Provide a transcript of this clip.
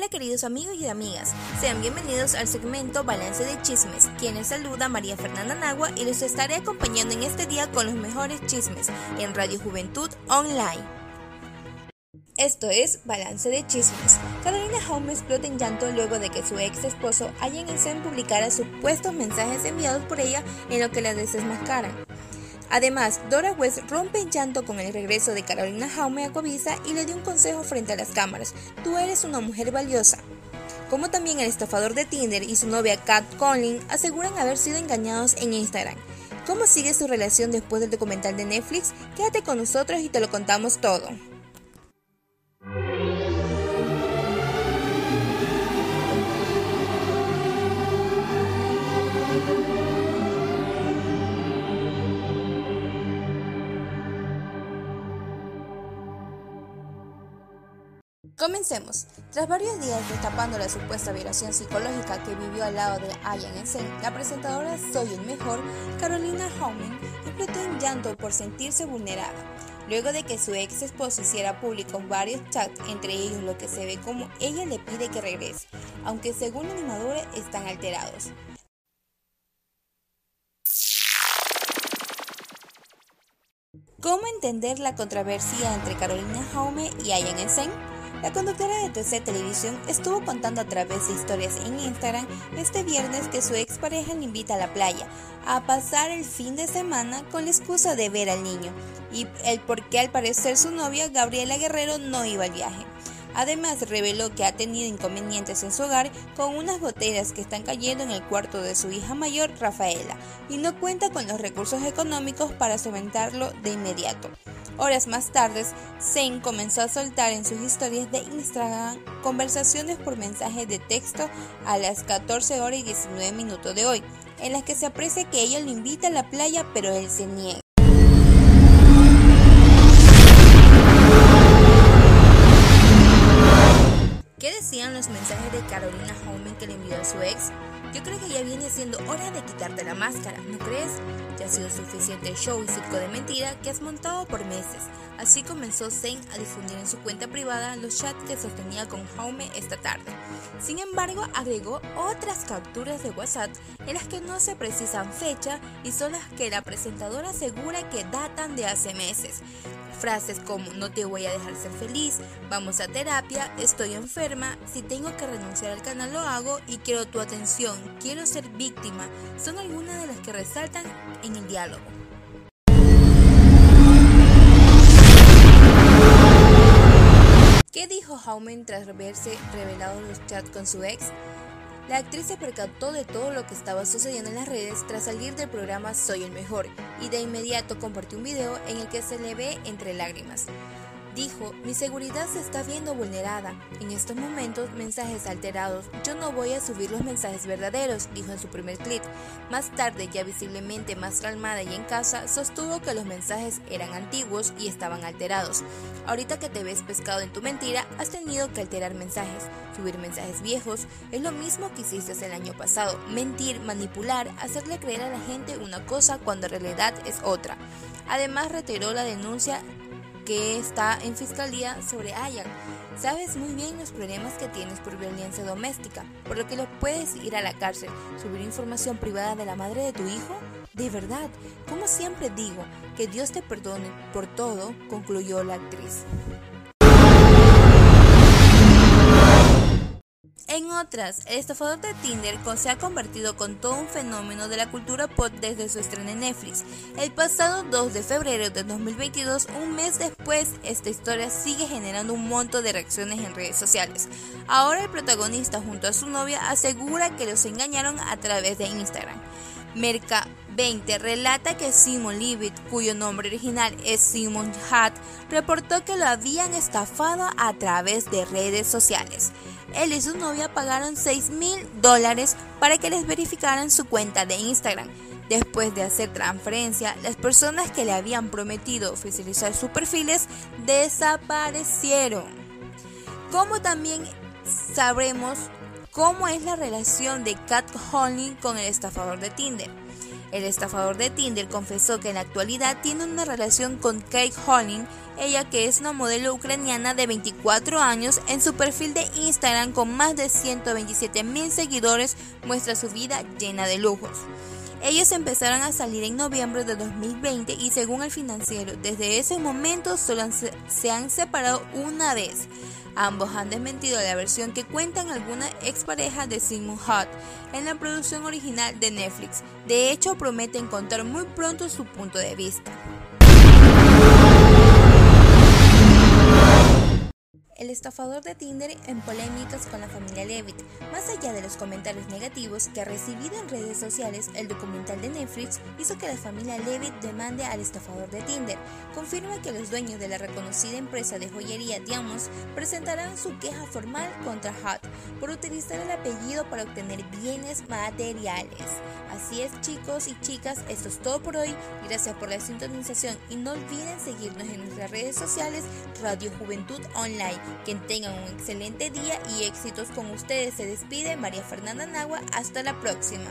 queridos amigos y amigas, sean bienvenidos al segmento Balance de Chismes, quienes saluda María Fernanda Nagua y los estaré acompañando en este día con los mejores chismes en Radio Juventud Online. Esto es Balance de Chismes. Carolina Home explota en llanto luego de que su ex esposo Allen Ensign publicara supuestos mensajes enviados por ella en lo que la desmascaran. Además, Dora West rompe en llanto con el regreso de Carolina Jaume a Covisa y le dio un consejo frente a las cámaras. Tú eres una mujer valiosa. Como también el estafador de Tinder y su novia Kat Conlin aseguran haber sido engañados en Instagram. ¿Cómo sigue su relación después del documental de Netflix? Quédate con nosotros y te lo contamos todo. Comencemos. Tras varios días destapando la supuesta violación psicológica que vivió al lado de Ayan Ensen, la presentadora Soy el Mejor, Carolina Howman, explotó en llanto por sentirse vulnerada, luego de que su ex esposo hiciera públicos varios chats, entre ellos lo que se ve como ella le pide que regrese, aunque según la animadora están alterados. ¿Cómo entender la controversia entre Carolina Jaume y Ayan Ensen? La conductora de TC Televisión estuvo contando a través de historias en Instagram este viernes que su expareja le invita a la playa a pasar el fin de semana con la excusa de ver al niño y el por qué al parecer su novia Gabriela Guerrero no iba al viaje. Además, reveló que ha tenido inconvenientes en su hogar con unas botellas que están cayendo en el cuarto de su hija mayor, Rafaela, y no cuenta con los recursos económicos para solventarlo de inmediato. Horas más tarde, Zen comenzó a soltar en sus historias de Instagram conversaciones por mensaje de texto a las 14 horas y 19 minutos de hoy, en las que se aprecia que ella lo invita a la playa pero él se niega. ¿Qué decían los mensajes de Carolina Holman que le envió a su ex? Yo creo que ya viene siendo hora de quitarte la máscara, ¿no crees? Ya ha sido suficiente show y circo de mentira que has montado por meses. Así comenzó Zen a difundir en su cuenta privada los chats que sostenía con Jaume esta tarde. Sin embargo, agregó otras capturas de WhatsApp en las que no se precisan fecha y son las que la presentadora asegura que datan de hace meses. Frases como no te voy a dejar ser feliz, vamos a terapia, estoy enferma, si tengo que renunciar al canal lo hago y quiero tu atención, quiero ser víctima, son algunas de las que resaltan en el diálogo. ¿Qué dijo Hauman tras verse revelados los chats con su ex? La actriz se percató de todo lo que estaba sucediendo en las redes tras salir del programa Soy el Mejor y de inmediato compartió un video en el que se le ve entre lágrimas. Dijo, mi seguridad se está viendo vulnerada. En estos momentos, mensajes alterados. Yo no voy a subir los mensajes verdaderos, dijo en su primer clip. Más tarde, ya visiblemente más calmada y en casa, sostuvo que los mensajes eran antiguos y estaban alterados. Ahorita que te ves pescado en tu mentira, has tenido que alterar mensajes. Subir mensajes viejos es lo mismo que hiciste el año pasado. Mentir, manipular, hacerle creer a la gente una cosa cuando en realidad es otra. Además, reiteró la denuncia que está en fiscalía sobre Ayan. Sabes muy bien los problemas que tienes por violencia doméstica, por lo que lo puedes ir a la cárcel. Subir información privada de la madre de tu hijo. De verdad, como siempre digo, que Dios te perdone por todo, concluyó la actriz. En otras, el estafador de Tinder se ha convertido con todo un fenómeno de la cultura pop desde su estreno en Netflix. El pasado 2 de febrero de 2022, un mes después, esta historia sigue generando un monto de reacciones en redes sociales. Ahora el protagonista junto a su novia asegura que los engañaron a través de Instagram. Merca 20 relata que Simon Levitt, cuyo nombre original es Simon Hatt, reportó que lo habían estafado a través de redes sociales. Él y su novia pagaron 6 mil dólares para que les verificaran su cuenta de Instagram. Después de hacer transferencia, las personas que le habían prometido oficializar sus perfiles desaparecieron. Como también sabremos cómo es la relación de Kat Holling con el estafador de Tinder. El estafador de Tinder confesó que en la actualidad tiene una relación con Kate Holling ella que es una modelo ucraniana de 24 años, en su perfil de Instagram con más de 127 mil seguidores muestra su vida llena de lujos. Ellos empezaron a salir en noviembre de 2020 y según el financiero, desde ese momento solo se han separado una vez. Ambos han desmentido la versión que cuentan algunas exparejas de Simon Hutt en la producción original de Netflix. De hecho, prometen contar muy pronto su punto de vista. El estafador de Tinder en polémicas con la familia Levitt. Más allá de los comentarios negativos que ha recibido en redes sociales, el documental de Netflix hizo que la familia Levitt demande al estafador de Tinder. Confirma que los dueños de la reconocida empresa de joyería Diamonds presentarán su queja formal contra Hot por utilizar el apellido para obtener bienes materiales. Así es chicos y chicas, esto es todo por hoy. Gracias por la sintonización y no olviden seguirnos en nuestras redes sociales Radio Juventud Online. Que tengan un excelente día y éxitos con ustedes. Se despide María Fernanda Nagua. Hasta la próxima.